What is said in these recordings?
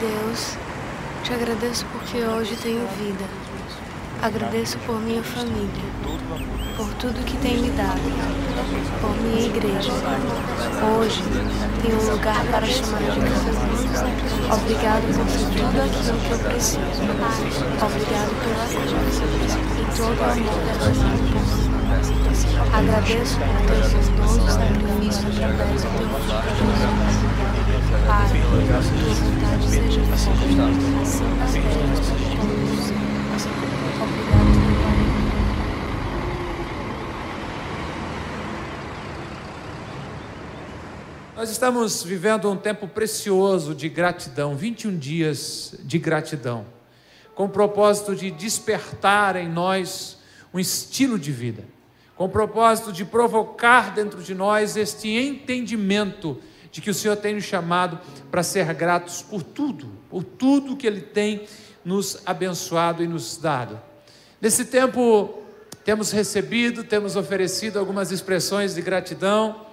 Deus, te agradeço porque hoje tenho vida. Agradeço por minha família, por tudo que tem me dado, por minha igreja. Hoje tenho um lugar para chamar de casa. Obrigado por tudo aquilo que eu preciso. Obrigado pela cruz e todo o amor por mim. Agradeço por teu bondoso sacrifício através do teu filho. Pai, seja como Nós estamos vivendo um tempo precioso de gratidão, 21 dias de gratidão, com o propósito de despertar em nós um estilo de vida, com o propósito de provocar dentro de nós este entendimento de que o Senhor tem nos chamado para ser gratos por tudo, por tudo que Ele tem nos abençoado e nos dado. Nesse tempo, temos recebido, temos oferecido algumas expressões de gratidão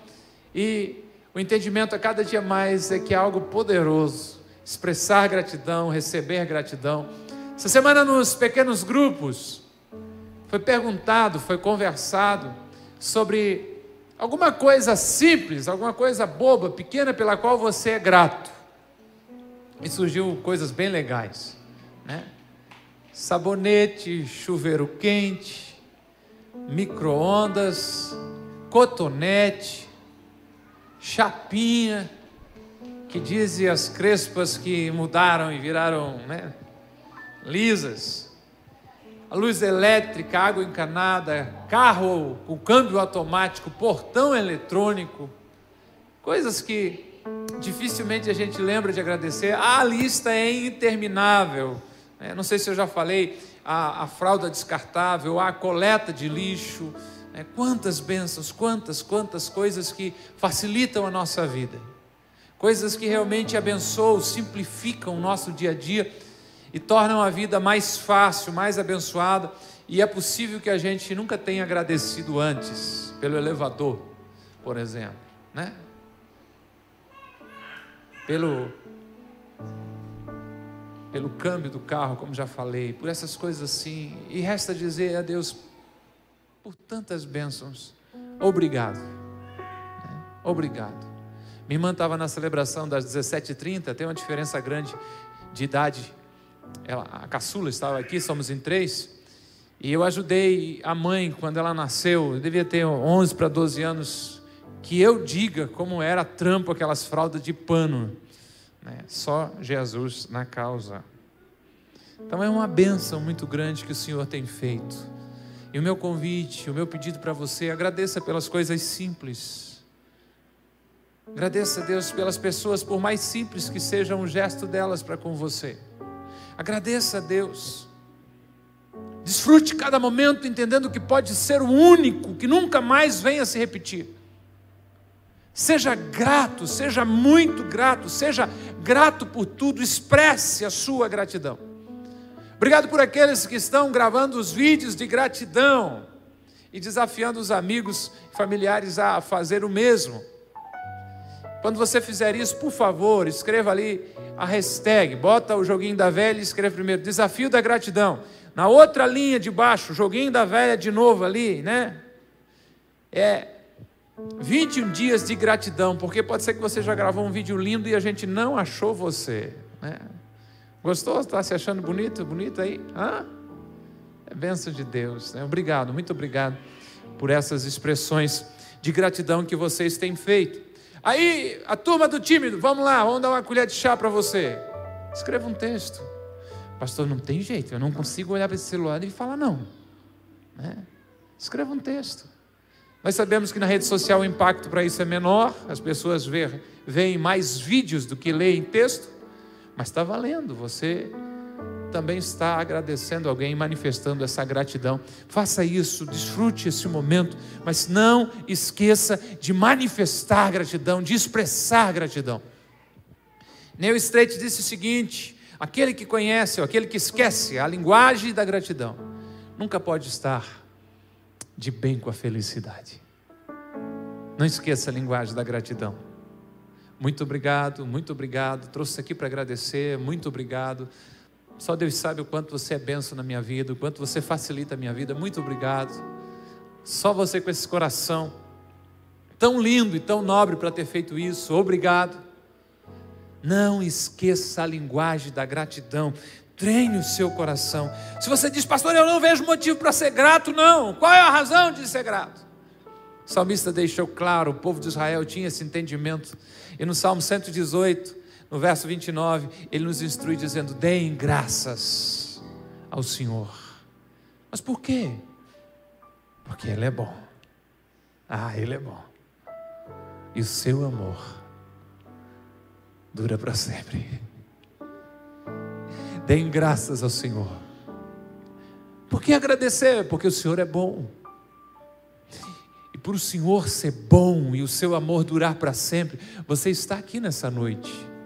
e o entendimento a cada dia mais é que é algo poderoso expressar gratidão, receber gratidão. Essa semana, nos pequenos grupos, foi perguntado, foi conversado sobre alguma coisa simples, alguma coisa boba, pequena, pela qual você é grato. E surgiu coisas bem legais, né? Sabonete, chuveiro quente, micro-ondas, cotonete, chapinha, que dizem as crespas que mudaram e viraram né, lisas, a luz elétrica, água encanada, carro com câmbio automático, portão eletrônico, coisas que dificilmente a gente lembra de agradecer. A lista é interminável. né? Não sei se eu já falei, a, a fralda descartável, a coleta de lixo, né? quantas bênçãos, quantas, quantas coisas que facilitam a nossa vida, coisas que realmente abençoam, simplificam o nosso dia a dia e tornam a vida mais fácil, mais abençoada. E é possível que a gente nunca tenha agradecido antes pelo elevador, por exemplo, né? Pelo pelo câmbio do carro, como já falei, por essas coisas assim. E resta dizer a Deus por tantas bênçãos. Obrigado. né? Obrigado. Minha irmã estava na celebração das 17h30, tem uma diferença grande de idade. Ela, a caçula estava aqui, somos em três. E eu ajudei a mãe quando ela nasceu, eu devia ter 11 para 12 anos, que eu diga como era trampo aquelas fraldas de pano. né? Só Jesus na causa. Então é uma benção muito grande que o Senhor tem feito. E o meu convite, o meu pedido para você, agradeça pelas coisas simples. Agradeça a Deus pelas pessoas, por mais simples que seja um gesto delas para com você. Agradeça a Deus. Desfrute cada momento entendendo que pode ser o único, que nunca mais venha se repetir. Seja grato, seja muito grato, seja grato por tudo, expresse a sua gratidão. Obrigado por aqueles que estão gravando os vídeos de gratidão e desafiando os amigos e familiares a fazer o mesmo. Quando você fizer isso, por favor, escreva ali a hashtag, bota o joguinho da velha e escreva primeiro, desafio da gratidão. Na outra linha de baixo, joguinho da velha de novo ali, né? É 21 dias de gratidão, porque pode ser que você já gravou um vídeo lindo e a gente não achou você, né? Gostou? Está se achando bonito? Bonito aí? Hã? É bênção de Deus. Né? Obrigado, muito obrigado por essas expressões de gratidão que vocês têm feito. Aí, a turma do tímido, vamos lá, vamos dar uma colher de chá para você. Escreva um texto. Pastor, não tem jeito, eu não consigo olhar para esse celular e falar não. Né? Escreva um texto. Nós sabemos que na rede social o impacto para isso é menor, as pessoas veem mais vídeos do que leem texto, mas está valendo, você também está agradecendo alguém, manifestando essa gratidão. Faça isso, desfrute esse momento, mas não esqueça de manifestar gratidão, de expressar gratidão. Neil Straight disse o seguinte: aquele que conhece, ou aquele que esquece a linguagem da gratidão, nunca pode estar de bem com a felicidade. Não esqueça a linguagem da gratidão. Muito obrigado, muito obrigado. Trouxe aqui para agradecer, muito obrigado. Só Deus sabe o quanto você é benção na minha vida, o quanto você facilita a minha vida. Muito obrigado. Só você com esse coração tão lindo e tão nobre para ter feito isso. Obrigado. Não esqueça a linguagem da gratidão. Treine o seu coração. Se você diz, pastor, eu não vejo motivo para ser grato, não. Qual é a razão de ser grato? O salmista deixou claro, o povo de Israel tinha esse entendimento. E no Salmo 118, no verso 29, ele nos instrui dizendo: Deem graças ao Senhor. Mas por quê? Porque Ele é bom. Ah, Ele é bom. E o seu amor dura para sempre. Deem graças ao Senhor. Por que agradecer? Porque o Senhor é bom. E por o Senhor ser bom e o seu amor durar para sempre, você está aqui nessa noite.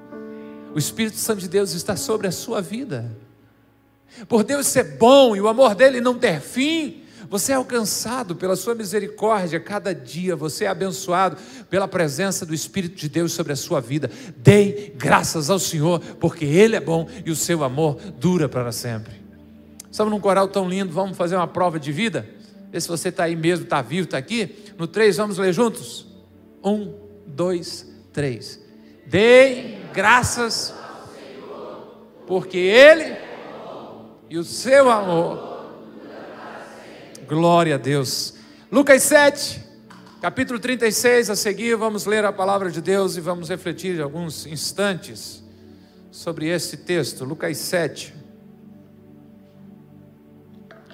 O Espírito Santo de Deus está sobre a sua vida. Por Deus ser bom e o amor dele não ter fim, você é alcançado pela sua misericórdia cada dia, você é abençoado pela presença do Espírito de Deus sobre a sua vida. Dei graças ao Senhor, porque Ele é bom e o seu amor dura para sempre. Estamos num coral tão lindo, vamos fazer uma prova de vida? Vê se você está aí mesmo, está vivo, está aqui. No três, vamos ler juntos? Um, dois, três. Dei graças, porque Ele e o seu amor Glória a Deus. Lucas 7, capítulo 36, a seguir vamos ler a palavra de Deus e vamos refletir alguns instantes sobre esse texto. Lucas 7.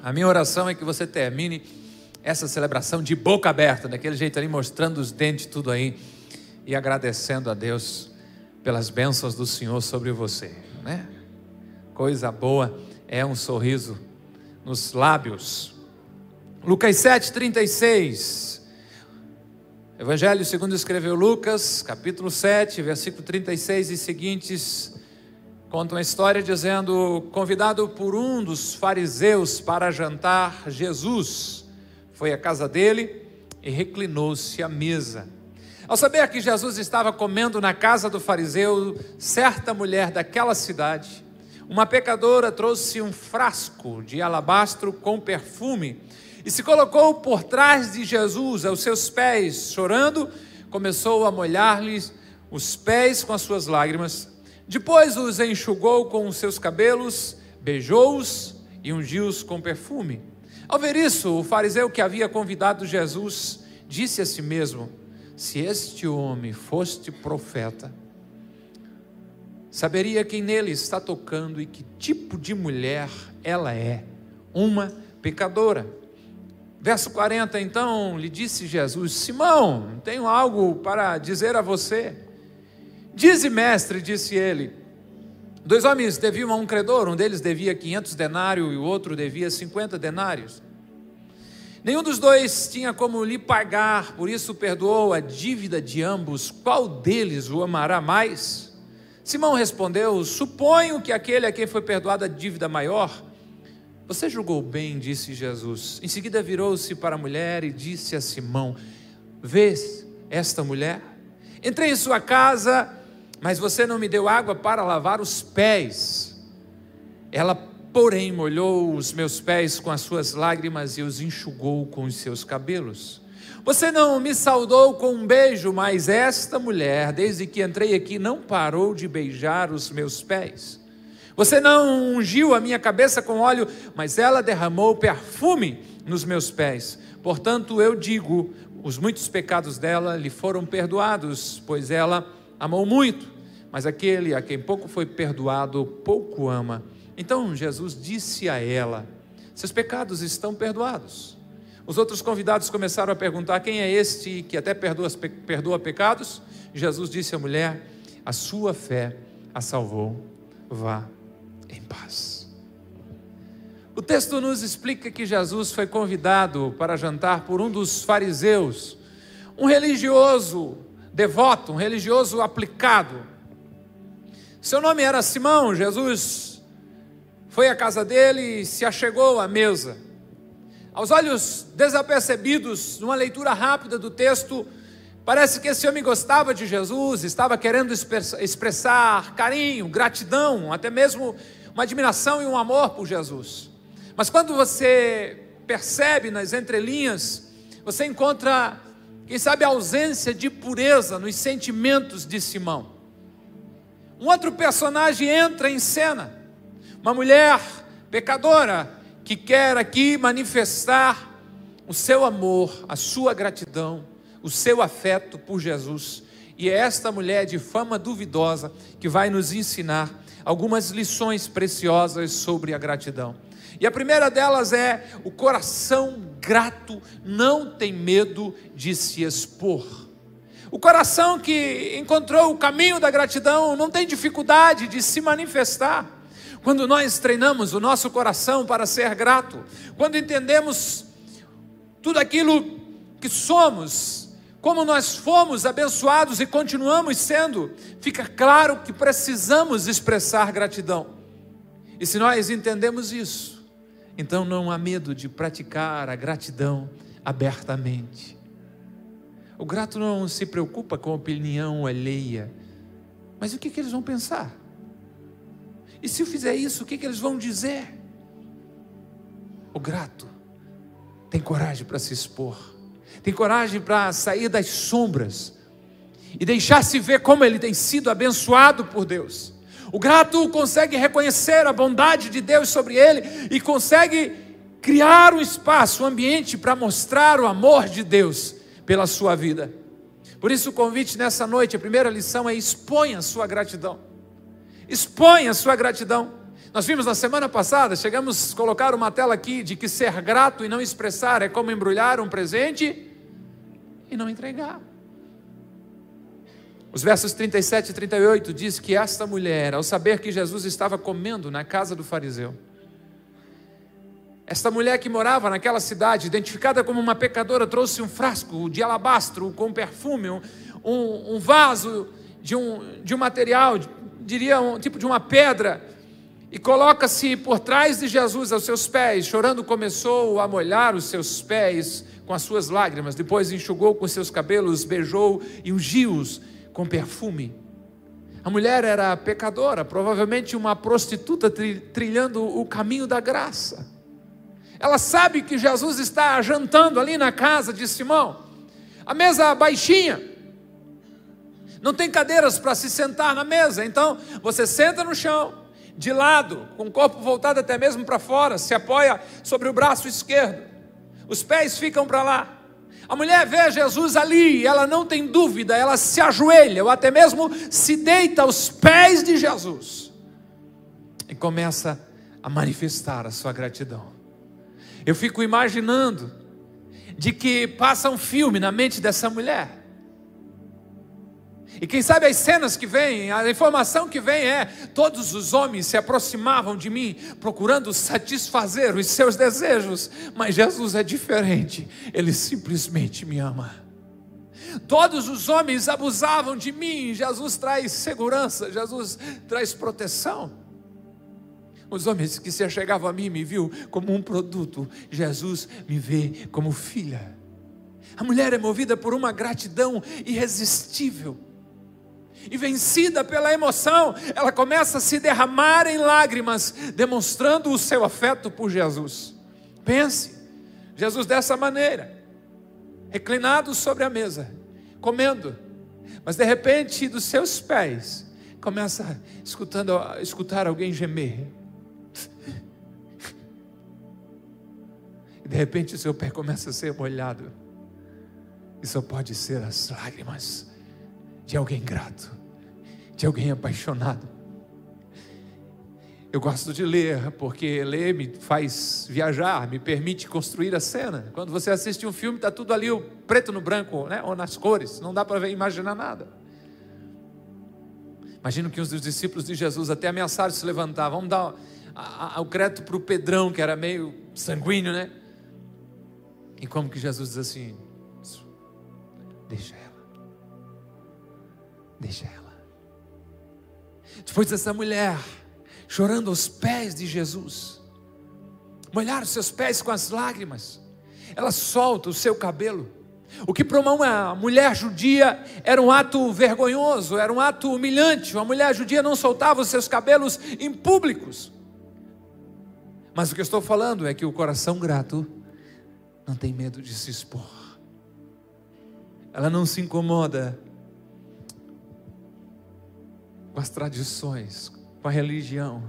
A minha oração é que você termine essa celebração de boca aberta, daquele jeito ali, mostrando os dentes, tudo aí, e agradecendo a Deus pelas bênçãos do Senhor sobre você, né? Coisa boa é um sorriso nos lábios Lucas 7, 36. Evangelho segundo escreveu Lucas, capítulo 7, versículo 36 e seguintes, conta uma história dizendo: convidado por um dos fariseus para jantar, Jesus foi à casa dele e reclinou-se à mesa. Ao saber que Jesus estava comendo na casa do fariseu, certa mulher daquela cidade, uma pecadora trouxe um frasco de alabastro com perfume e se colocou por trás de Jesus, aos seus pés, chorando, começou a molhar-lhes os pés com as suas lágrimas. Depois os enxugou com os seus cabelos, beijou-os e ungiu-os com perfume. Ao ver isso, o fariseu que havia convidado Jesus disse a si mesmo: Se este homem fosse profeta, saberia quem nele está tocando e que tipo de mulher ela é, uma pecadora. Verso 40, então, lhe disse Jesus: Simão, tenho algo para dizer a você. Dize, mestre, disse ele. Dois homens deviam a um credor, um deles devia 500 denários e o outro devia 50 denários. Nenhum dos dois tinha como lhe pagar, por isso perdoou a dívida de ambos. Qual deles o amará mais? Simão respondeu: Suponho que aquele a quem foi perdoada a dívida maior. Você julgou bem, disse Jesus. Em seguida virou-se para a mulher e disse a Simão: Vês esta mulher? Entrei em sua casa, mas você não me deu água para lavar os pés. Ela, porém, molhou os meus pés com as suas lágrimas e os enxugou com os seus cabelos. Você não me saudou com um beijo, mas esta mulher, desde que entrei aqui, não parou de beijar os meus pés. Você não ungiu a minha cabeça com óleo, mas ela derramou perfume nos meus pés. Portanto, eu digo: os muitos pecados dela lhe foram perdoados, pois ela amou muito. Mas aquele a quem pouco foi perdoado, pouco ama. Então Jesus disse a ela: Seus pecados estão perdoados. Os outros convidados começaram a perguntar: Quem é este que até perdoa, perdoa pecados? Jesus disse à mulher: A sua fé a salvou. Vá em paz. O texto nos explica que Jesus foi convidado para jantar por um dos fariseus, um religioso devoto, um religioso aplicado. Seu nome era Simão. Jesus foi à casa dele e se achegou à mesa. Aos olhos desapercebidos, numa leitura rápida do texto, Parece que esse homem gostava de Jesus, estava querendo expressar carinho, gratidão, até mesmo uma admiração e um amor por Jesus. Mas quando você percebe nas entrelinhas, você encontra, quem sabe, a ausência de pureza nos sentimentos de Simão. Um outro personagem entra em cena, uma mulher pecadora que quer aqui manifestar o seu amor, a sua gratidão o seu afeto por Jesus. E é esta mulher de fama duvidosa que vai nos ensinar algumas lições preciosas sobre a gratidão. E a primeira delas é: o coração grato não tem medo de se expor. O coração que encontrou o caminho da gratidão não tem dificuldade de se manifestar. Quando nós treinamos o nosso coração para ser grato, quando entendemos tudo aquilo que somos, como nós fomos abençoados e continuamos sendo, fica claro que precisamos expressar gratidão. E se nós entendemos isso, então não há medo de praticar a gratidão abertamente. O grato não se preocupa com a opinião alheia, mas o que, que eles vão pensar? E se eu fizer isso, o que, que eles vão dizer? O grato tem coragem para se expor tem coragem para sair das sombras e deixar-se ver como ele tem sido abençoado por Deus. O grato consegue reconhecer a bondade de Deus sobre ele e consegue criar um espaço, um ambiente para mostrar o amor de Deus pela sua vida. Por isso, o convite nessa noite, a primeira lição é: exponha a sua gratidão. Exponha sua gratidão. Nós vimos na semana passada, chegamos a colocar uma tela aqui de que ser grato e não expressar é como embrulhar um presente e não entregar. Os versos 37 e 38 diz que esta mulher, ao saber que Jesus estava comendo na casa do fariseu, esta mulher que morava naquela cidade, identificada como uma pecadora, trouxe um frasco de alabastro com perfume, um, um vaso de um, de um material, diria um tipo de uma pedra, e coloca-se por trás de Jesus aos seus pés, chorando, começou a molhar os seus pés com as suas lágrimas, depois enxugou com seus cabelos, beijou e ungiu-os com perfume. A mulher era pecadora, provavelmente uma prostituta trilhando o caminho da graça. Ela sabe que Jesus está jantando ali na casa de Simão, a mesa baixinha, não tem cadeiras para se sentar na mesa, então você senta no chão, de lado, com o corpo voltado até mesmo para fora, se apoia sobre o braço esquerdo os pés ficam para lá. A mulher vê Jesus ali, ela não tem dúvida, ela se ajoelha, ou até mesmo se deita aos pés de Jesus e começa a manifestar a sua gratidão. Eu fico imaginando de que passa um filme na mente dessa mulher. E quem sabe as cenas que vêm, a informação que vem é: todos os homens se aproximavam de mim, procurando satisfazer os seus desejos, mas Jesus é diferente, ele simplesmente me ama. Todos os homens abusavam de mim, Jesus traz segurança, Jesus traz proteção. Os homens que se achegavam a mim me viu como um produto, Jesus me vê como filha. A mulher é movida por uma gratidão irresistível e vencida pela emoção, ela começa a se derramar em lágrimas, demonstrando o seu afeto por Jesus. Pense, Jesus dessa maneira, reclinado sobre a mesa, comendo, mas de repente dos seus pés começa escutando, escutar alguém gemer. E de repente o seu pé começa a ser molhado. Isso pode ser as lágrimas de alguém grato, de alguém apaixonado. Eu gosto de ler, porque ler me faz viajar, me permite construir a cena. Quando você assiste um filme, está tudo ali, o preto no branco, né? ou nas cores, não dá para imaginar nada. Imagino que os discípulos de Jesus até ameaçaram se levantar. Vamos dar o crédito para o Pedrão, que era meio sanguíneo, né? E como que Jesus diz assim: deixa ela. Deixa ela. Depois dessa mulher chorando aos pés de Jesus, molhar os seus pés com as lágrimas, ela solta o seu cabelo, O que para uma mulher judia era um ato vergonhoso, era um ato humilhante. Uma mulher judia não soltava os seus cabelos em públicos. Mas o que eu estou falando é que o coração grato não tem medo de se expor. Ela não se incomoda com as tradições, com a religião.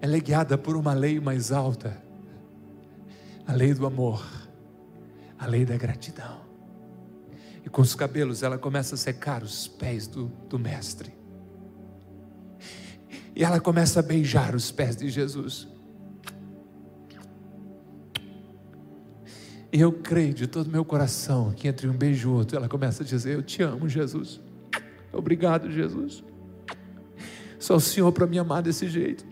Ela é guiada por uma lei mais alta a lei do amor a lei da gratidão. E com os cabelos ela começa a secar os pés do, do Mestre. E ela começa a beijar os pés de Jesus. E eu creio de todo meu coração que entre um beijo e outro ela começa a dizer: Eu te amo, Jesus. Obrigado, Jesus. Só o Senhor para me amar desse jeito.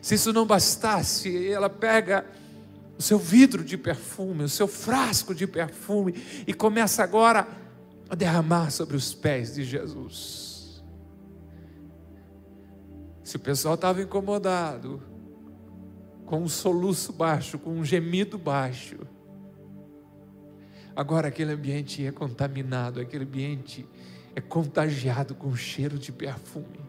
Se isso não bastasse, ela pega o seu vidro de perfume, o seu frasco de perfume, e começa agora a derramar sobre os pés de Jesus. Se o pessoal estava incomodado, com um soluço baixo, com um gemido baixo, agora aquele ambiente é contaminado, aquele ambiente é contagiado com cheiro de perfume.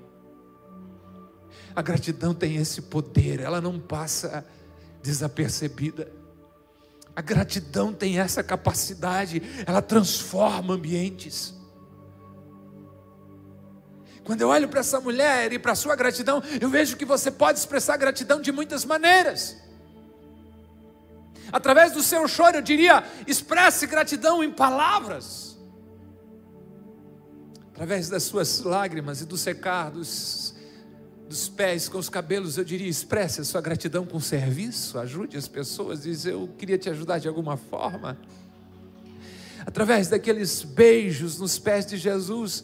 A gratidão tem esse poder, ela não passa desapercebida. A gratidão tem essa capacidade, ela transforma ambientes. Quando eu olho para essa mulher e para a sua gratidão, eu vejo que você pode expressar gratidão de muitas maneiras. Através do seu choro, eu diria, expresse gratidão em palavras. Através das suas lágrimas e do secar dos dos pés com os cabelos, eu diria: expresse a sua gratidão com serviço, ajude as pessoas, diz: Eu queria te ajudar de alguma forma. Através daqueles beijos nos pés de Jesus,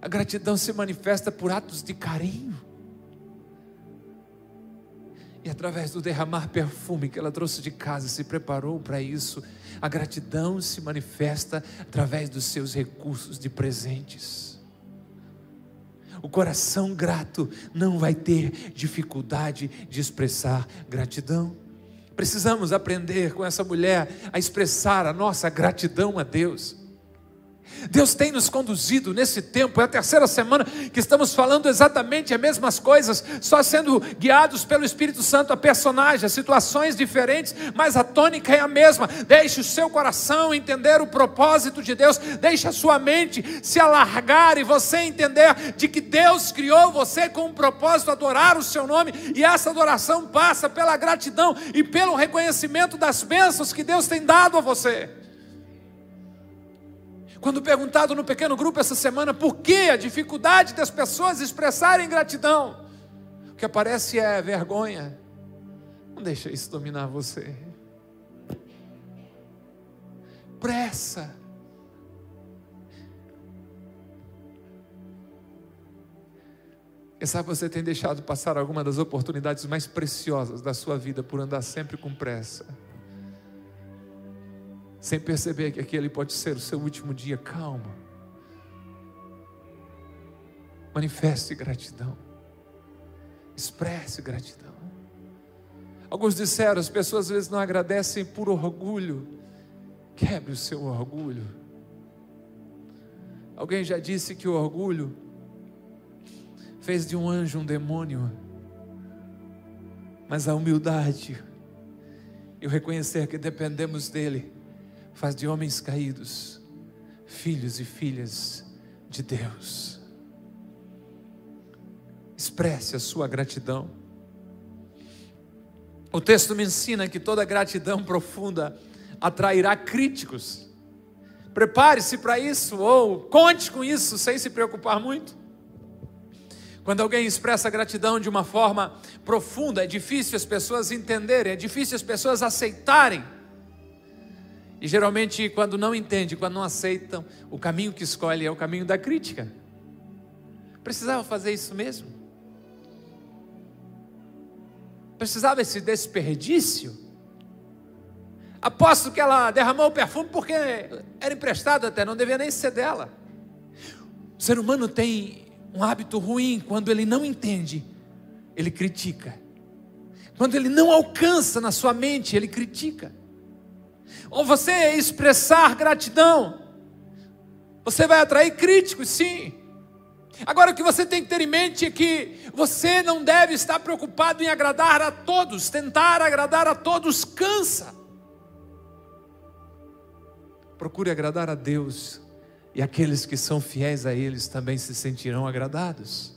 a gratidão se manifesta por atos de carinho. E através do derramar perfume que ela trouxe de casa, se preparou para isso, a gratidão se manifesta através dos seus recursos de presentes. O coração grato não vai ter dificuldade de expressar gratidão. Precisamos aprender com essa mulher a expressar a nossa gratidão a Deus. Deus tem nos conduzido nesse tempo, é a terceira semana que estamos falando exatamente as mesmas coisas, só sendo guiados pelo Espírito Santo a personagens, a situações diferentes, mas a tônica é a mesma. Deixe o seu coração entender o propósito de Deus, deixe a sua mente se alargar e você entender de que Deus criou você com um propósito, adorar o seu nome, e essa adoração passa pela gratidão e pelo reconhecimento das bênçãos que Deus tem dado a você. Quando perguntado no pequeno grupo essa semana por que a dificuldade das pessoas expressarem gratidão, o que aparece é vergonha. Não deixa isso dominar você. Pressa. Quem sabe você tem deixado passar alguma das oportunidades mais preciosas da sua vida por andar sempre com pressa sem perceber que aquele pode ser o seu último dia. Calma. Manifeste gratidão. Expresse gratidão. Alguns disseram, as pessoas às vezes não agradecem por orgulho. Quebre o seu orgulho. Alguém já disse que o orgulho fez de um anjo um demônio. Mas a humildade e o reconhecer que dependemos dele faz de homens caídos filhos e filhas de Deus. Expresse a sua gratidão. O texto me ensina que toda gratidão profunda atrairá críticos. Prepare-se para isso, ou conte com isso, sem se preocupar muito. Quando alguém expressa gratidão de uma forma profunda, é difícil as pessoas entenderem, é difícil as pessoas aceitarem. E geralmente, quando não entendem, quando não aceitam, o caminho que escolhe é o caminho da crítica. Precisava fazer isso mesmo? Precisava esse desperdício? Aposto que ela derramou o perfume porque era emprestado até, não devia nem ser dela. O ser humano tem um hábito ruim quando ele não entende, ele critica. Quando ele não alcança na sua mente, ele critica. Ou você expressar gratidão, você vai atrair críticos, sim. Agora o que você tem que ter em mente é que você não deve estar preocupado em agradar a todos, tentar agradar a todos cansa. Procure agradar a Deus, e aqueles que são fiéis a eles também se sentirão agradados.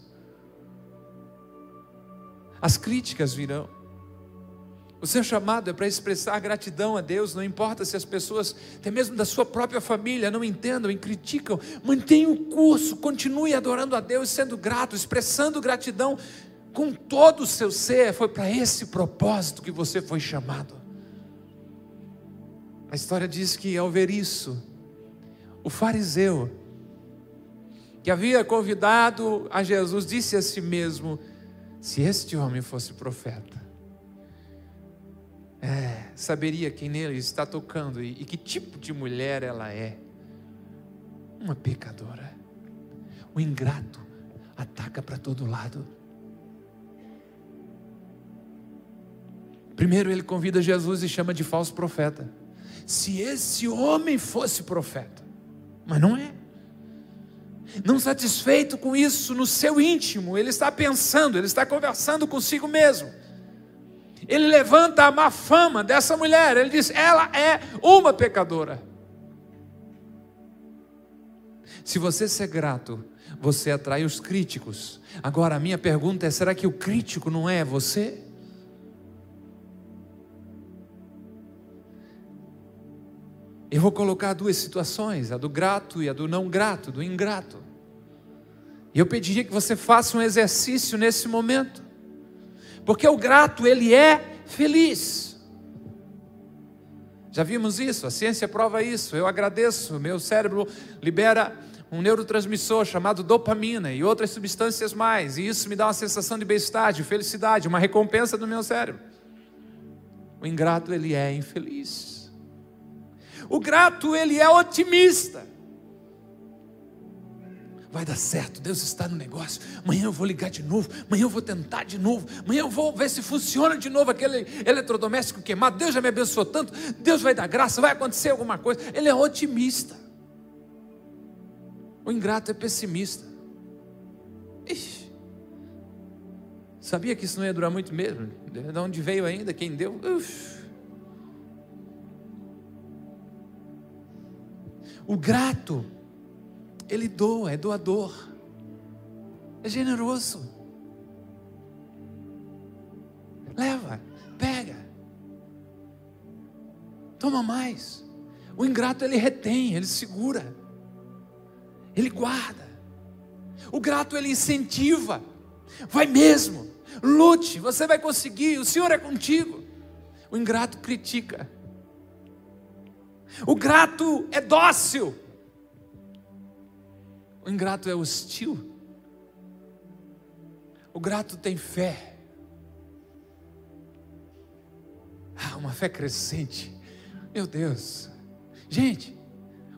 As críticas virão. O seu chamado é para expressar gratidão a Deus, não importa se as pessoas, até mesmo da sua própria família, não entendam e criticam. Mantenha o curso, continue adorando a Deus, sendo grato, expressando gratidão com todo o seu ser. Foi para esse propósito que você foi chamado. A história diz que ao ver isso, o fariseu, que havia convidado a Jesus, disse a si mesmo: se este homem fosse profeta, é, saberia quem nele está tocando e, e que tipo de mulher ela é. Uma pecadora. O ingrato ataca para todo lado. Primeiro ele convida Jesus e chama de falso profeta. Se esse homem fosse profeta, mas não é. Não satisfeito com isso no seu íntimo, ele está pensando, ele está conversando consigo mesmo ele levanta a má fama dessa mulher. Ele diz: ela é uma pecadora. Se você ser grato, você atrai os críticos. Agora, a minha pergunta é: será que o crítico não é você? Eu vou colocar duas situações, a do grato e a do não grato, do ingrato. E eu pediria que você faça um exercício nesse momento. Porque o grato, ele é feliz. Já vimos isso, a ciência prova isso. Eu agradeço, meu cérebro libera um neurotransmissor chamado dopamina e outras substâncias mais, e isso me dá uma sensação de bem-estar, de felicidade, uma recompensa do meu cérebro. O ingrato, ele é infeliz. O grato, ele é otimista vai dar certo, Deus está no negócio. Amanhã eu vou ligar de novo, amanhã eu vou tentar de novo, amanhã eu vou ver se funciona de novo aquele eletrodoméstico queimado. Deus já me abençoou tanto, Deus vai dar graça, vai acontecer alguma coisa. Ele é otimista. O ingrato é pessimista. Ixi. Sabia que isso não ia durar muito mesmo? De onde veio ainda? Quem deu? Uf. O grato ele doa, é doador, é generoso. Leva, pega, toma mais. O ingrato ele retém, ele segura, ele guarda. O grato ele incentiva, vai mesmo, lute, você vai conseguir, o Senhor é contigo. O ingrato critica. O grato é dócil. O ingrato é hostil. O grato tem fé. Ah, uma fé crescente. Meu Deus. Gente,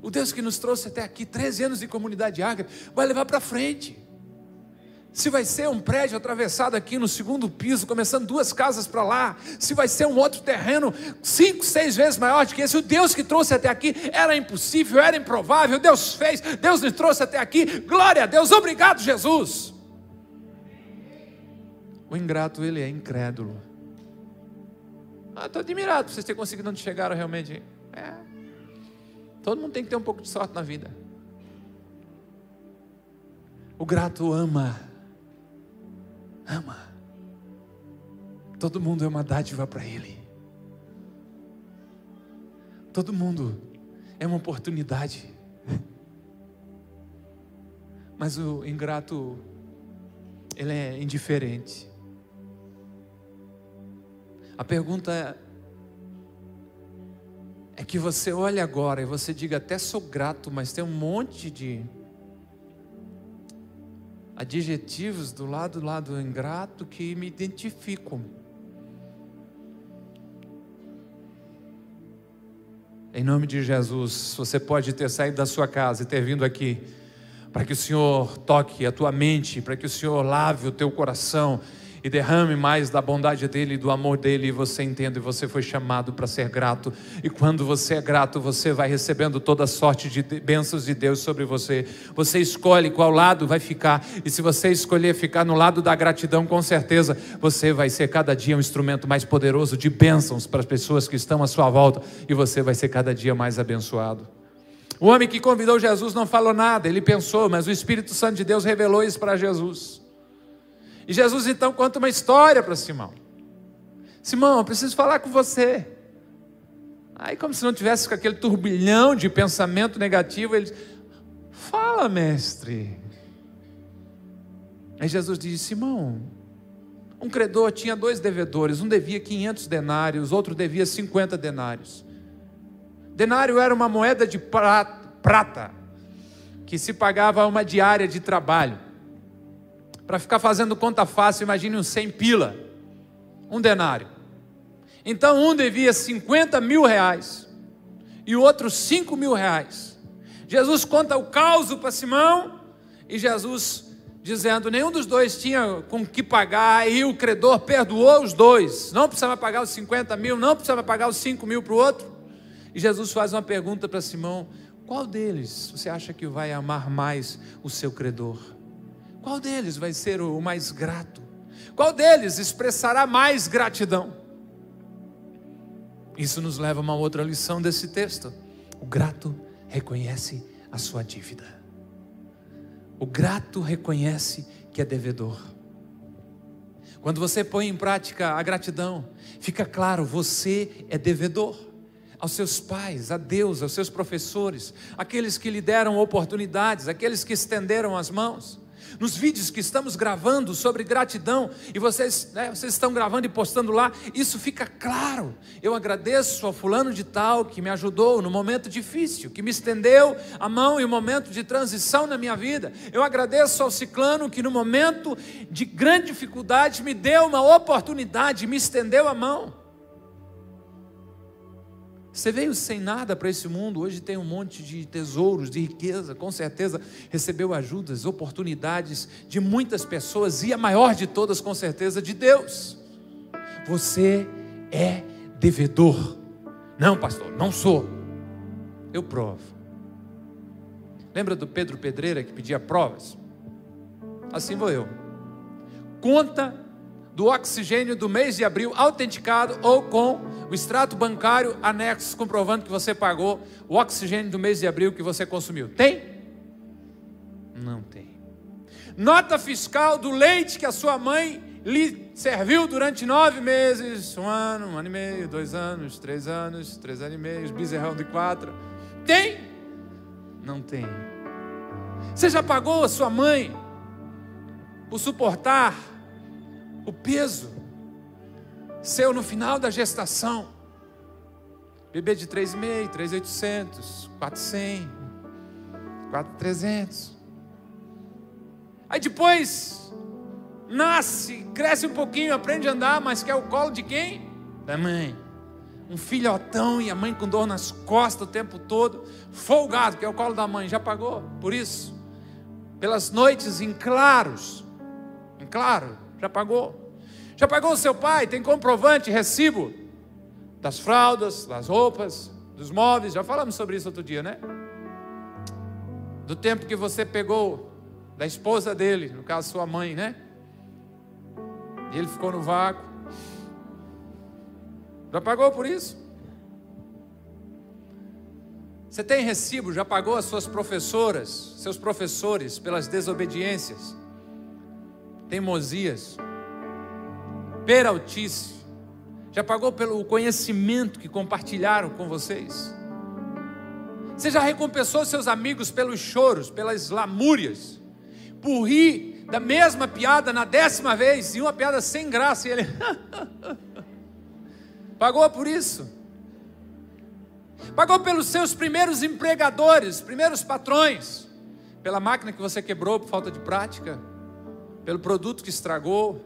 o Deus que nos trouxe até aqui, 13 anos de comunidade água, vai levar para frente se vai ser um prédio atravessado aqui no segundo piso, começando duas casas para lá, se vai ser um outro terreno cinco, seis vezes maior do que esse, o Deus que trouxe até aqui era impossível, era improvável, Deus fez, Deus nos trouxe até aqui, glória a Deus, obrigado Jesus. O ingrato, ele é incrédulo. Ah, estou admirado por vocês terem conseguido onde chegaram realmente. É. Todo mundo tem que ter um pouco de sorte na vida. O grato ama ama. Todo mundo é uma dádiva para Ele. Todo mundo é uma oportunidade. Mas o ingrato, ele é indiferente. A pergunta é que você olhe agora e você diga: até sou grato, mas tem um monte de adjetivos do lado do lado ingrato que me identificam. Em nome de Jesus, você pode ter saído da sua casa e ter vindo aqui para que o Senhor toque a tua mente, para que o Senhor lave o teu coração e derrame mais da bondade dele e do amor dele, e você entenda, e você foi chamado para ser grato. E quando você é grato, você vai recebendo toda sorte de bênçãos de Deus sobre você. Você escolhe qual lado vai ficar, e se você escolher ficar no lado da gratidão, com certeza você vai ser cada dia um instrumento mais poderoso de bênçãos para as pessoas que estão à sua volta, e você vai ser cada dia mais abençoado. O homem que convidou Jesus não falou nada, ele pensou, mas o Espírito Santo de Deus revelou isso para Jesus. E Jesus então conta uma história para Simão. Simão, eu preciso falar com você. Aí, como se não tivesse com aquele turbilhão de pensamento negativo, ele diz: Fala, mestre. Aí Jesus diz: Simão, um credor tinha dois devedores, um devia 500 denários, outro devia 50 denários. Denário era uma moeda de prata que se pagava uma diária de trabalho. Para ficar fazendo conta fácil, imagine um 100 pila, um denário. Então um devia 50 mil reais e o outro 5 mil reais. Jesus conta o caos para Simão e Jesus dizendo: nenhum dos dois tinha com que pagar, e o credor perdoou os dois. Não precisava pagar os 50 mil, não precisava pagar os 5 mil para o outro. E Jesus faz uma pergunta para Simão: qual deles você acha que vai amar mais o seu credor? Qual deles vai ser o mais grato? Qual deles expressará mais gratidão? Isso nos leva a uma outra lição desse texto. O grato reconhece a sua dívida. O grato reconhece que é devedor. Quando você põe em prática a gratidão, fica claro, você é devedor aos seus pais, a Deus, aos seus professores, aqueles que lhe deram oportunidades, aqueles que estenderam as mãos nos vídeos que estamos gravando sobre gratidão, e vocês, né, vocês estão gravando e postando lá, isso fica claro. Eu agradeço ao fulano de tal que me ajudou no momento difícil, que me estendeu a mão em um momento de transição na minha vida. Eu agradeço ao ciclano que no momento de grande dificuldade me deu uma oportunidade, me estendeu a mão. Você veio sem nada para esse mundo, hoje tem um monte de tesouros, de riqueza, com certeza recebeu ajudas, oportunidades de muitas pessoas e a maior de todas, com certeza, de Deus. Você é devedor. Não, pastor, não sou. Eu provo. Lembra do Pedro Pedreira que pedia provas? Assim vou eu. Conta do oxigênio do mês de abril autenticado ou com o extrato bancário anexo comprovando que você pagou o oxigênio do mês de abril que você consumiu. Tem? Não tem. Nota fiscal do leite que a sua mãe lhe serviu durante nove meses, um ano, um ano e meio, dois anos, três anos, três anos e meio, bezerrão de quatro. Tem? Não tem. Você já pagou a sua mãe por suportar o peso seu no final da gestação. Bebê de 3,5, 3,800, 400, 4,300. Aí depois nasce, cresce um pouquinho, aprende a andar, mas quer o colo de quem? Da mãe. Um filhotão e a mãe com dor nas costas o tempo todo, folgado, que é o colo da mãe. Já pagou por isso? Pelas noites em claros, em claro, já pagou? Já pagou o seu pai? Tem comprovante, recibo das fraldas, das roupas, dos móveis. Já falamos sobre isso outro dia, né? Do tempo que você pegou da esposa dele, no caso sua mãe, né? E ele ficou no vácuo. Já pagou por isso? Você tem recibo? Já pagou as suas professoras, seus professores pelas desobediências? Teimosias, peraltice, já pagou pelo conhecimento que compartilharam com vocês? Você já recompensou seus amigos pelos choros, pelas lamúrias, por rir da mesma piada na décima vez, e uma piada sem graça, e ele. pagou por isso? Pagou pelos seus primeiros empregadores, primeiros patrões, pela máquina que você quebrou por falta de prática? Pelo produto que estragou,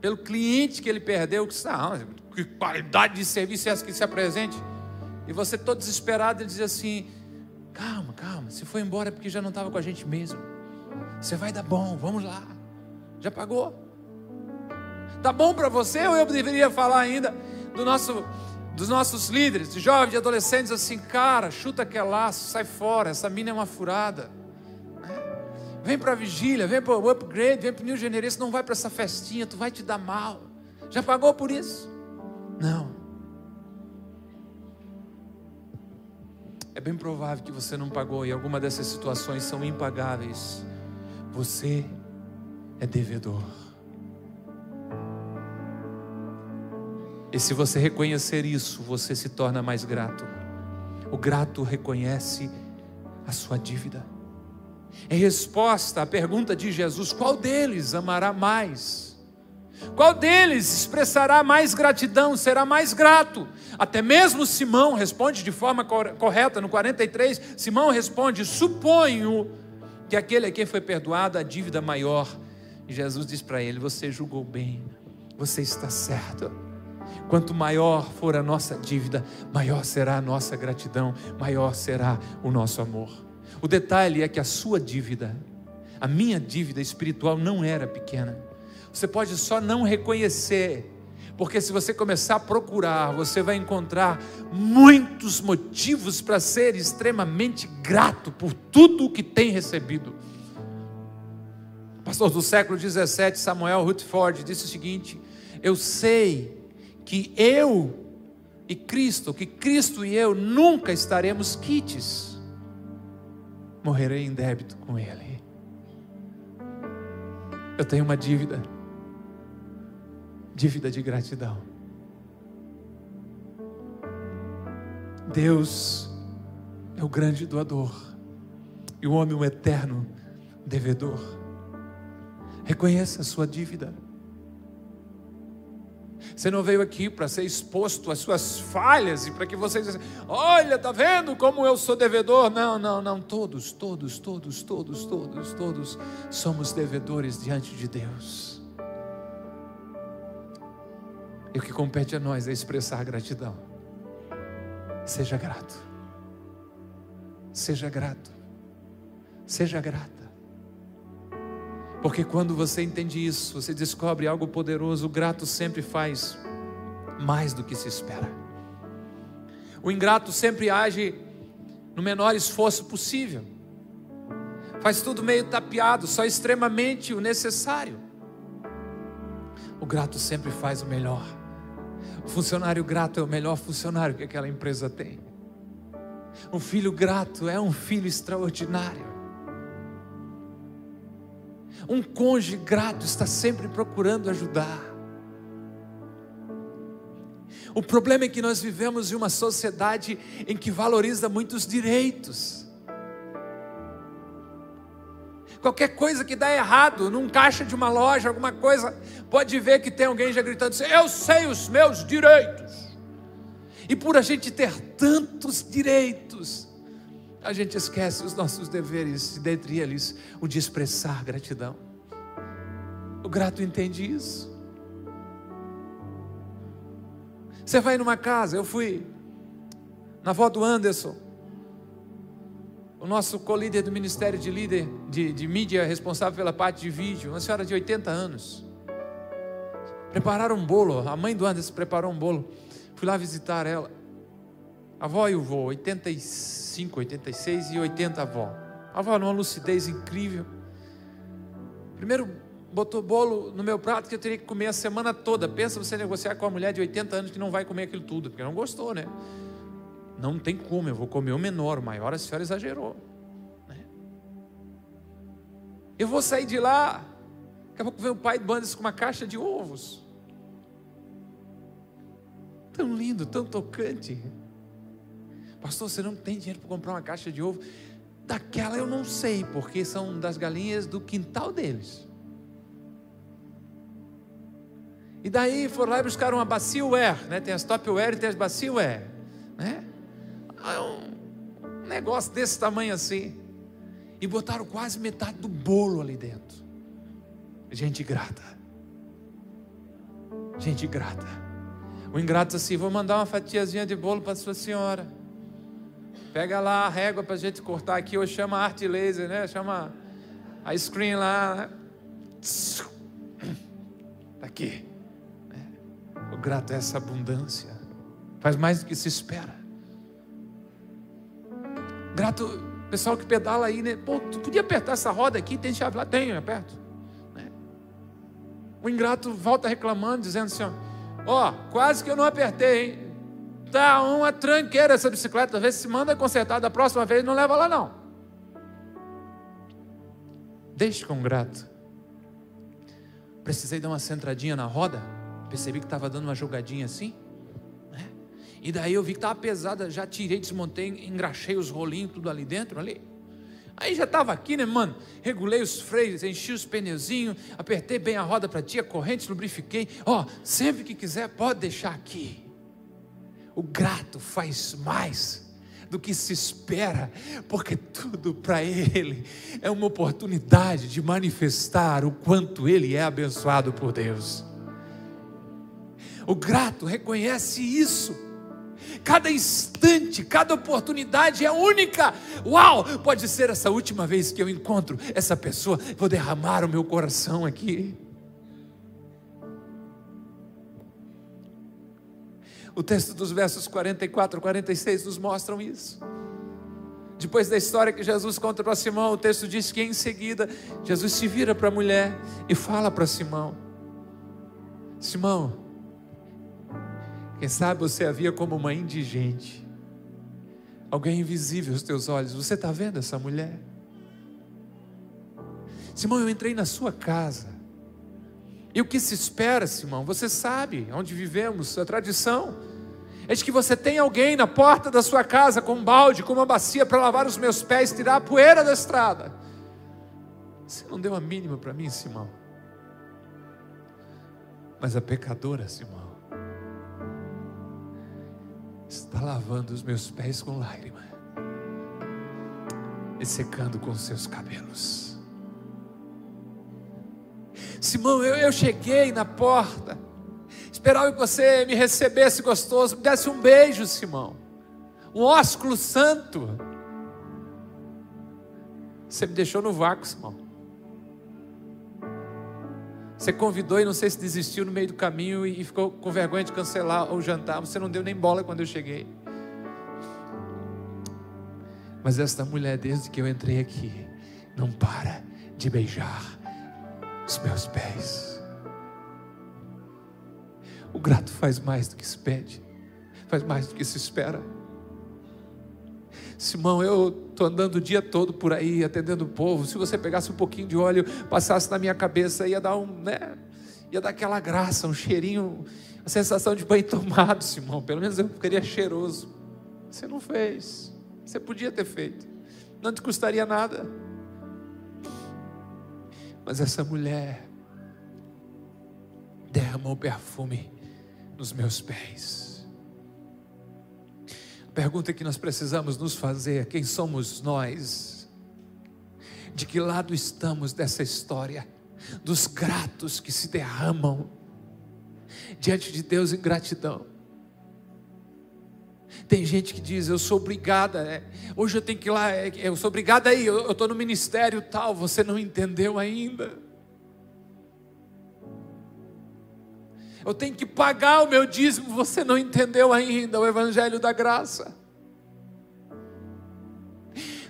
pelo cliente que ele perdeu, que, ah, que qualidade de serviço é essa que se apresente? E você todo desesperado, ele diz assim: calma, calma, se foi embora é porque já não estava com a gente mesmo. Você vai dar bom, vamos lá. Já pagou? Tá bom para você ou eu deveria falar ainda do nosso dos nossos líderes, de jovens, de adolescentes, assim, cara, chuta aquele laço, sai fora, essa mina é uma furada. Vem para a vigília, vem para o upgrade, vem para o New Generation, não vai para essa festinha, tu vai te dar mal. Já pagou por isso? Não. É bem provável que você não pagou e alguma dessas situações são impagáveis. Você é devedor. E se você reconhecer isso, você se torna mais grato. O grato reconhece a sua dívida. Em resposta à pergunta de Jesus: qual deles amará mais? Qual deles expressará mais gratidão, será mais grato? Até mesmo Simão responde de forma correta, no 43, Simão responde: suponho que aquele a quem foi perdoada a dívida maior. E Jesus diz para ele: Você julgou bem, você está certo. Quanto maior for a nossa dívida, maior será a nossa gratidão, maior será o nosso amor. O detalhe é que a sua dívida, a minha dívida espiritual não era pequena. Você pode só não reconhecer, porque se você começar a procurar, você vai encontrar muitos motivos para ser extremamente grato por tudo o que tem recebido. pastor do século 17, Samuel Rutherford, disse o seguinte: Eu sei que eu e Cristo, que Cristo e eu nunca estaremos quites morrerei em débito com Ele. Eu tenho uma dívida, dívida de gratidão. Deus é o grande doador e o homem o eterno devedor. Reconheça a sua dívida. Você não veio aqui para ser exposto às suas falhas e para que vocês olha, tá vendo como eu sou devedor? Não, não, não. Todos, todos, todos, todos, todos, todos somos devedores diante de Deus. E o que compete a nós é expressar gratidão. Seja grato. Seja grato. Seja grata. Porque quando você entende isso, você descobre algo poderoso. O grato sempre faz mais do que se espera. O ingrato sempre age no menor esforço possível. Faz tudo meio tapeado, só extremamente o necessário. O grato sempre faz o melhor. O funcionário grato é o melhor funcionário que aquela empresa tem. Um filho grato é um filho extraordinário. Um cônjuge grato está sempre procurando ajudar. O problema é que nós vivemos em uma sociedade em que valoriza muitos direitos. Qualquer coisa que dá errado, num caixa de uma loja, alguma coisa, pode ver que tem alguém já gritando assim: Eu sei os meus direitos. E por a gente ter tantos direitos, a gente esquece os nossos deveres, dentre eles o de expressar gratidão. O grato entende isso. Você vai numa casa, eu fui na avó do Anderson, o nosso co-líder do Ministério de Líder de, de Mídia, responsável pela parte de vídeo, uma senhora de 80 anos. Prepararam um bolo, a mãe do Anderson preparou um bolo. Fui lá visitar ela. Avó e o vô, 85, 86 e 80 avó. A avó numa lucidez incrível. Primeiro botou bolo no meu prato que eu teria que comer a semana toda. Pensa você negociar com uma mulher de 80 anos que não vai comer aquilo tudo, porque não gostou, né? Não tem como, eu vou comer o menor, o maior a senhora exagerou. Né? Eu vou sair de lá, daqui a pouco vem o pai do Bandes com uma caixa de ovos. Tão lindo, tão tocante. Pastor, você não tem dinheiro para comprar uma caixa de ovo? Daquela eu não sei, porque são das galinhas do quintal deles. E daí foram lá e buscaram uma baciaware, né? Tem as topware e tem as baciaware, né? É um negócio desse tamanho assim. E botaram quase metade do bolo ali dentro. Gente grata. Gente grata. O ingrato assim, vou mandar uma fatiazinha de bolo para sua senhora. Pega lá a régua para a gente cortar aqui, ou chama arte laser, né? Chama a screen lá. Né? Tá aqui. grato é essa abundância. Faz mais do que se espera. Grato, pessoal que pedala aí, né? Pô, tu podia apertar essa roda aqui, tem chave lá? Tem, aperto. Né? O ingrato volta reclamando, dizendo assim: ó, ó, quase que eu não apertei, hein? Tá uma tranqueira essa bicicleta, talvez se manda consertar da próxima vez, não leva lá não. Deixe com grato. Precisei dar uma centradinha na roda, percebi que estava dando uma jogadinha assim. Né? E daí eu vi que estava pesada, já tirei, desmontei, engraxei os rolinhos, tudo ali dentro, ali. Aí já estava aqui, né, mano? Regulei os freios, enchi os pneuzinhos, apertei bem a roda para ti, a corrente, lubrifiquei. Ó, oh, sempre que quiser, pode deixar aqui. O grato faz mais do que se espera, porque tudo para ele é uma oportunidade de manifestar o quanto ele é abençoado por Deus. O grato reconhece isso. Cada instante, cada oportunidade é única. Uau! Pode ser essa última vez que eu encontro essa pessoa, vou derramar o meu coração aqui. O texto dos versos 44 e 46 nos mostram isso. Depois da história que Jesus conta para Simão, o texto diz que em seguida Jesus se vira para a mulher e fala para Simão: Simão, quem sabe você havia como uma indigente, alguém invisível aos teus olhos. Você está vendo essa mulher? Simão, eu entrei na sua casa. E o que se espera, Simão? Você sabe onde vivemos, a tradição é de que você tem alguém na porta da sua casa com um balde, com uma bacia para lavar os meus pés, tirar a poeira da estrada. Você não deu a mínima para mim, Simão. Mas a pecadora, Simão, está lavando os meus pés com lágrima e secando com seus cabelos. Simão, eu, eu cheguei na porta, esperava que você me recebesse gostoso, me desse um beijo, Simão, um ósculo santo. Você me deixou no vácuo, Simão. Você convidou e não sei se desistiu no meio do caminho e ficou com vergonha de cancelar o jantar. Você não deu nem bola quando eu cheguei. Mas esta mulher, desde que eu entrei aqui, não para de beijar os meus pés. O grato faz mais do que se pede, faz mais do que se espera. Simão, eu estou andando o dia todo por aí, atendendo o povo. Se você pegasse um pouquinho de óleo, passasse na minha cabeça, ia dar um, né? Ia dar aquela graça, um cheirinho, a sensação de banho tomado, Simão. Pelo menos eu ficaria cheiroso. Você não fez. Você podia ter feito. Não te custaria nada. Mas essa mulher derramou perfume nos meus pés. A pergunta que nós precisamos nos fazer: quem somos nós? De que lado estamos dessa história? Dos gratos que se derramam diante de Deus em gratidão. Tem gente que diz, eu sou obrigada, é, hoje eu tenho que ir lá, é, eu sou obrigada aí, eu estou no ministério tal, você não entendeu ainda. Eu tenho que pagar o meu dízimo, você não entendeu ainda o Evangelho da Graça.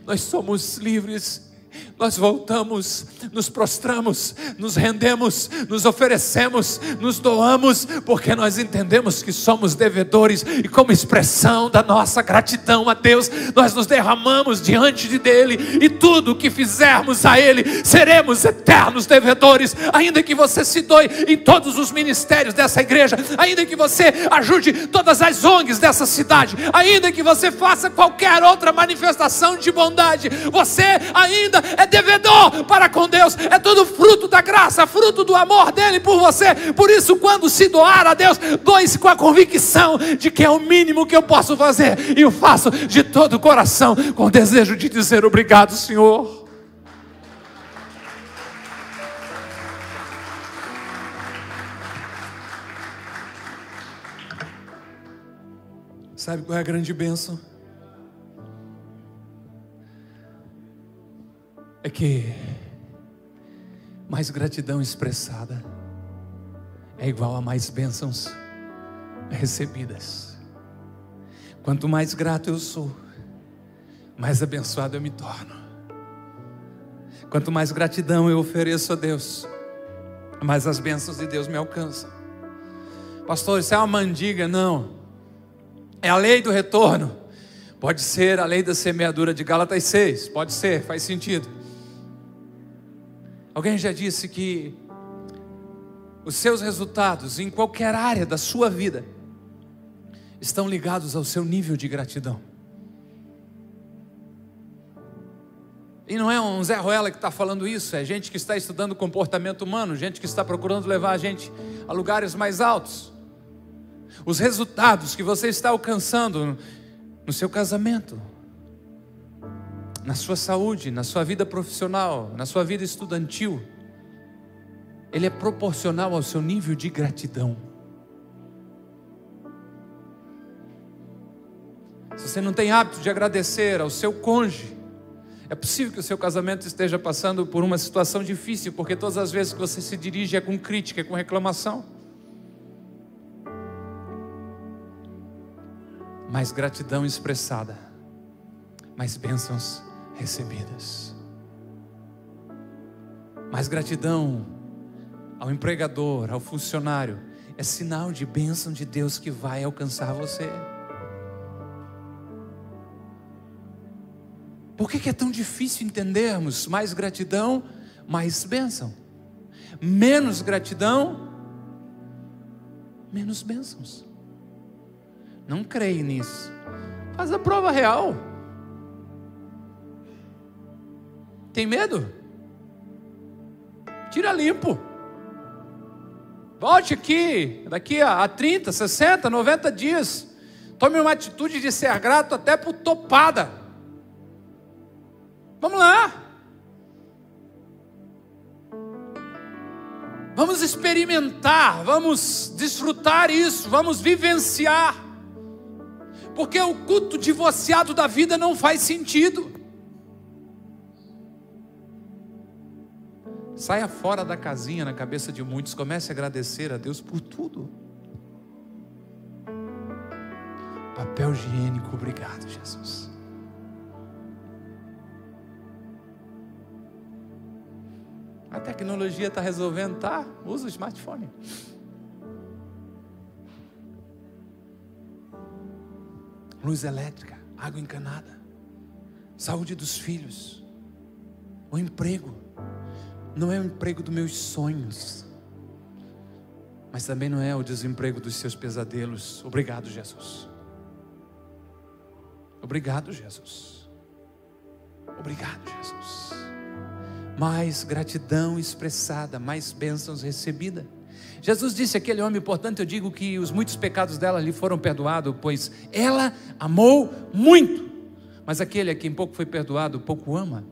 Nós somos livres nós voltamos, nos prostramos, nos rendemos, nos oferecemos, nos doamos, porque nós entendemos que somos devedores e, como expressão da nossa gratidão a Deus, nós nos derramamos diante de Dele e tudo o que fizermos a Ele, seremos eternos devedores, ainda que você se doe em todos os ministérios dessa igreja, ainda que você ajude todas as ONGs dessa cidade, ainda que você faça qualquer outra manifestação de bondade, você ainda é devedor para com Deus, é tudo fruto da graça, fruto do amor dele por você. Por isso, quando se doar a Deus, doe-se com a convicção de que é o mínimo que eu posso fazer, e o faço de todo o coração, com o desejo de dizer obrigado, Senhor. Sabe qual é a grande bênção? É que mais gratidão expressada é igual a mais bênçãos recebidas. Quanto mais grato eu sou, mais abençoado eu me torno. Quanto mais gratidão eu ofereço a Deus, mais as bênçãos de Deus me alcançam. Pastor, isso é uma mandiga? Não. É a lei do retorno. Pode ser a lei da semeadura de Gálatas 6, pode ser, faz sentido. Alguém já disse que os seus resultados em qualquer área da sua vida estão ligados ao seu nível de gratidão. E não é um Zé Ruela que está falando isso, é gente que está estudando comportamento humano, gente que está procurando levar a gente a lugares mais altos. Os resultados que você está alcançando no seu casamento, na sua saúde, na sua vida profissional, na sua vida estudantil, ele é proporcional ao seu nível de gratidão. Se você não tem hábito de agradecer ao seu cônjuge, é possível que o seu casamento esteja passando por uma situação difícil, porque todas as vezes que você se dirige é com crítica, é com reclamação. Mais gratidão expressada, mais bênçãos recebidas. Mais gratidão ao empregador, ao funcionário, é sinal de bênção de Deus que vai alcançar você. Por que, é tão difícil entendermos mais gratidão, mais bênção? Menos gratidão, menos bênçãos. Não creio nisso. Faz a prova real. Tem medo? Tira limpo. Volte aqui, daqui a 30, 60, 90 dias. Tome uma atitude de ser grato até por topada. Vamos lá. Vamos experimentar, vamos desfrutar isso, vamos vivenciar. Porque o culto divorciado da vida não faz sentido. Saia fora da casinha na cabeça de muitos, comece a agradecer a Deus por tudo. Papel higiênico, obrigado, Jesus. A tecnologia está resolvendo, tá? Usa o smartphone. luz elétrica, água encanada, saúde dos filhos, o emprego. Não é o emprego dos meus sonhos, mas também não é o desemprego dos seus pesadelos. Obrigado, Jesus. Obrigado, Jesus. Obrigado, Jesus. Mais gratidão expressada, mais bênçãos recebidas. Jesus disse aquele homem, portanto, eu digo que os muitos pecados dela lhe foram perdoados, pois ela amou muito. Mas aquele a quem pouco foi perdoado, pouco ama.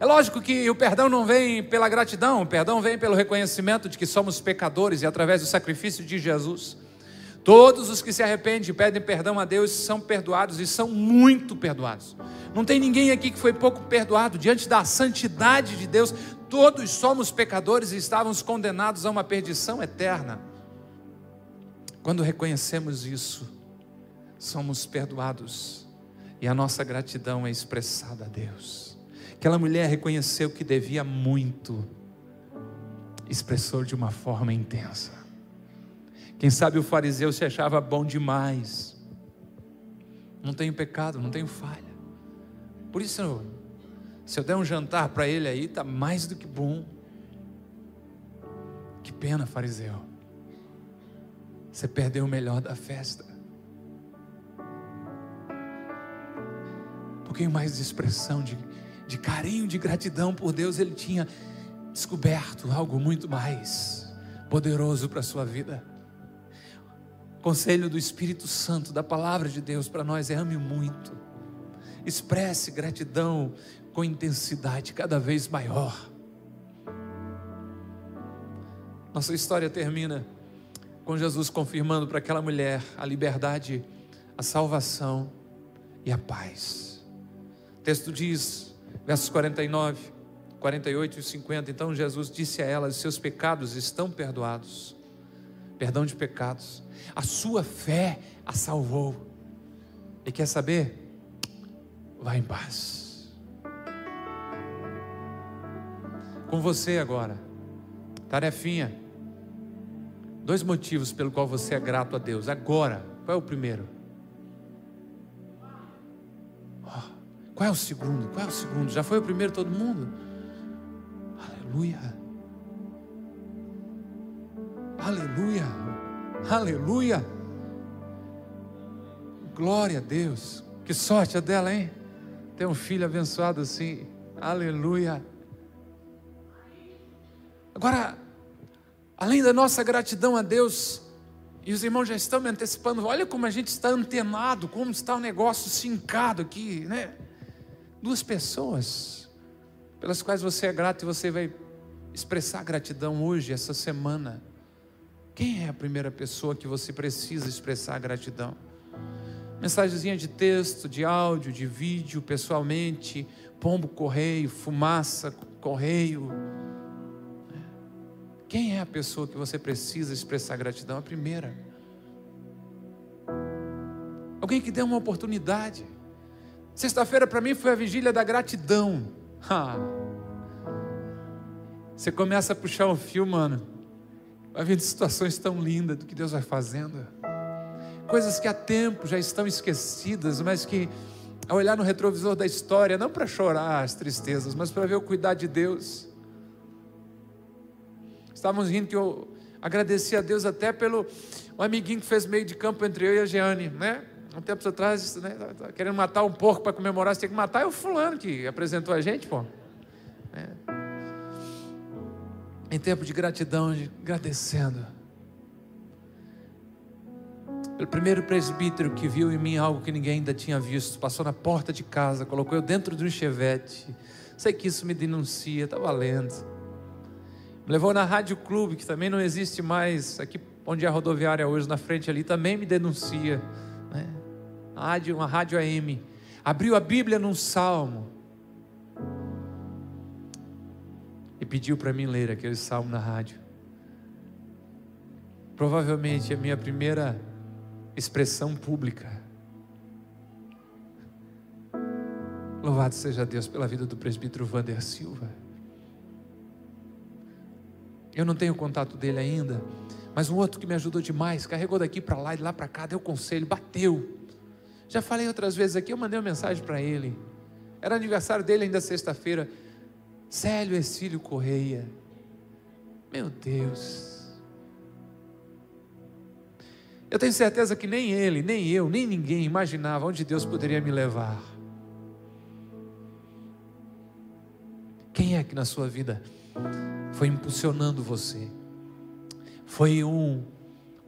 É lógico que o perdão não vem pela gratidão, o perdão vem pelo reconhecimento de que somos pecadores e através do sacrifício de Jesus. Todos os que se arrependem e pedem perdão a Deus são perdoados e são muito perdoados. Não tem ninguém aqui que foi pouco perdoado diante da santidade de Deus. Todos somos pecadores e estávamos condenados a uma perdição eterna. Quando reconhecemos isso, somos perdoados e a nossa gratidão é expressada a Deus. Aquela mulher reconheceu que devia muito, expressou de uma forma intensa. Quem sabe o fariseu se achava bom demais. Não tenho pecado, não tenho falha. Por isso, se eu der um jantar para ele aí, está mais do que bom. Que pena, fariseu. Você perdeu o melhor da festa. Um pouquinho mais de expressão, de, de carinho, de gratidão por Deus, ele tinha descoberto algo muito mais poderoso para a sua vida. Conselho do Espírito Santo, da palavra de Deus para nós é ame muito. Expresse gratidão com intensidade cada vez maior. Nossa história termina com Jesus confirmando para aquela mulher a liberdade, a salvação e a paz. O texto diz, versos 49, 48 e 50. Então Jesus disse a ela: Seus pecados estão perdoados. perdão de pecados. A sua fé a salvou. E quer saber? Vá em paz. Com você agora. Tarefinha. Dois motivos pelo qual você é grato a Deus. Agora, qual é o primeiro? Qual é o segundo? Qual é o segundo? Já foi o primeiro todo mundo? Aleluia. Aleluia. Aleluia. Glória a Deus. Que sorte a dela, hein? Ter um filho abençoado assim. Aleluia. Agora, além da nossa gratidão a Deus, e os irmãos já estão me antecipando, olha como a gente está antenado, como está o negócio sincado aqui, né? Duas pessoas pelas quais você é grato e você vai expressar gratidão hoje, essa semana. Quem é a primeira pessoa que você precisa expressar gratidão? Mensagenzinha de texto, de áudio, de vídeo, pessoalmente, pombo correio, fumaça correio. Quem é a pessoa que você precisa expressar gratidão? A primeira. Alguém que deu uma oportunidade. Sexta-feira para mim foi a vigília da gratidão. Ha. Você começa a puxar o fio, mano. Vai vendo situações tão lindas do que Deus vai fazendo. Coisas que há tempo já estão esquecidas, mas que ao olhar no retrovisor da história, não para chorar as tristezas, mas para ver o cuidado de Deus. Estávamos rindo que eu agradeci a Deus até pelo um amiguinho que fez meio de campo entre eu e a Jeane, né? Um tempo atrás, né, tá, tá querendo matar um porco para comemorar, você tem que matar, é o fulano que apresentou a gente, pô. É. Em tempo de gratidão, de, agradecendo. Pelo primeiro presbítero que viu em mim algo que ninguém ainda tinha visto, passou na porta de casa, colocou eu dentro de um chevette. Sei que isso me denuncia, está valendo. Me levou na Rádio Clube, que também não existe mais, aqui onde é a rodoviária hoje, na frente ali, também me denuncia. Rádio, uma rádio AM. Abriu a Bíblia num salmo. E pediu para mim ler aquele salmo na rádio. Provavelmente a minha primeira expressão pública. Louvado seja Deus pela vida do presbítero Vander Silva. Eu não tenho contato dele ainda, mas um outro que me ajudou demais, carregou daqui para lá e de lá para cá, deu conselho, bateu. Já falei outras vezes aqui, eu mandei uma mensagem para ele. Era aniversário dele ainda sexta-feira. Célio Exílio Correia. Meu Deus. Eu tenho certeza que nem ele, nem eu, nem ninguém imaginava onde Deus poderia me levar. Quem é que na sua vida foi impulsionando você? Foi um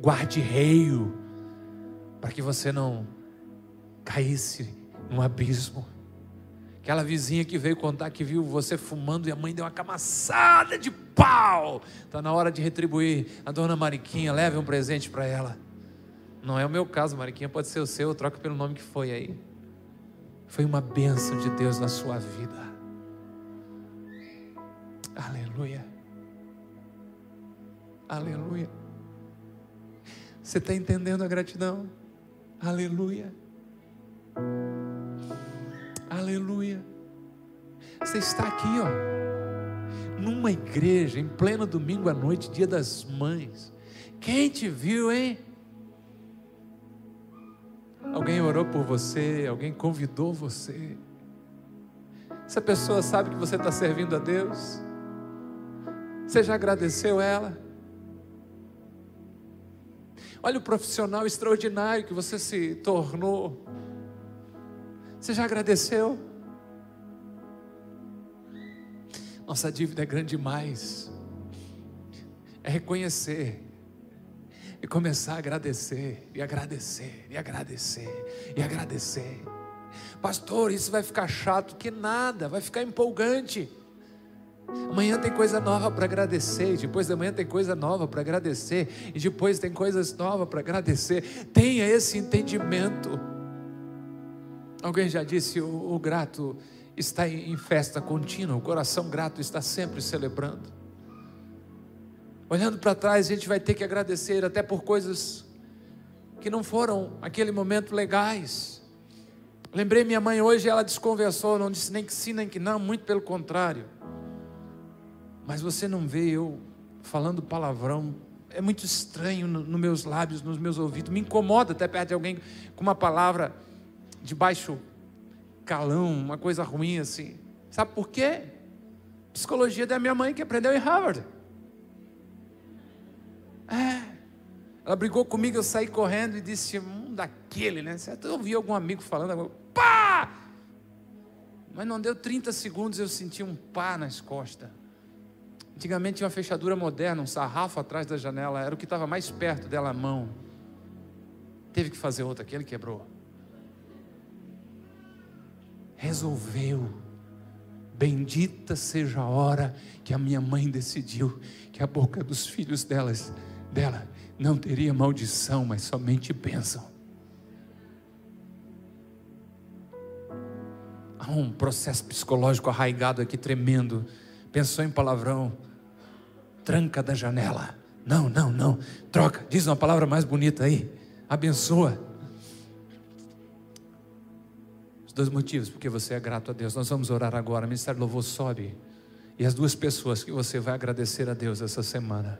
guarda-reio para que você não caísse num abismo. Aquela vizinha que veio contar que viu você fumando e a mãe deu uma camaçada de pau. Está na hora de retribuir. A dona Mariquinha, leve um presente para ela. Não é o meu caso, Mariquinha, pode ser o seu, troca pelo nome que foi aí. Foi uma bênção de Deus na sua vida. Aleluia. Aleluia. Você está entendendo a gratidão? Aleluia. Aleluia. Você está aqui, ó, numa igreja, em pleno domingo à noite, dia das mães. Quem te viu, hein? Alguém orou por você, alguém convidou você. Essa pessoa sabe que você está servindo a Deus. Você já agradeceu ela? Olha o profissional extraordinário que você se tornou. Você já agradeceu? Nossa dívida é grande demais. É reconhecer e começar a agradecer, e agradecer, e agradecer, e agradecer. Pastor, isso vai ficar chato, que nada, vai ficar empolgante. Amanhã tem coisa nova para agradecer, depois da manhã tem coisa nova para agradecer, e depois tem coisas novas para agradecer. Tenha esse entendimento. Alguém já disse: o, o grato está em, festa contínua, o coração grato está sempre celebrando. Olhando para trás, a gente vai ter que agradecer até por coisas que não foram aquele momento legais. Lembrei minha mãe hoje, ela desconversou, não disse nem que sim, nem que não, muito pelo contrário. Mas você não vê eu falando palavrão, é muito estranho nos no meus lábios, nos meus ouvidos, me incomoda até perto de alguém com uma palavra de baixo calão, uma coisa ruim assim. Sabe por quê? Psicologia da minha mãe que aprendeu em Harvard. É. Ela brigou comigo, eu saí correndo e disse, um daquele, né? Certo? Eu ouvi algum amigo falando, pá! Mas não deu 30 segundos, eu senti um pá nas costas. Antigamente tinha uma fechadura moderna, um sarrafo atrás da janela, era o que estava mais perto dela a mão. Teve que fazer outra, aquele quebrou. Resolveu. Bendita seja a hora que a minha mãe decidiu que a boca dos filhos delas, dela não teria maldição, mas somente bênção. Há um processo psicológico arraigado aqui tremendo. Pensou em palavrão, tranca da janela. Não, não, não. Troca, diz uma palavra mais bonita aí. Abençoa. Dois motivos porque você é grato a Deus. Nós vamos orar agora. O Ministério Louvor sobe. E as duas pessoas que você vai agradecer a Deus essa semana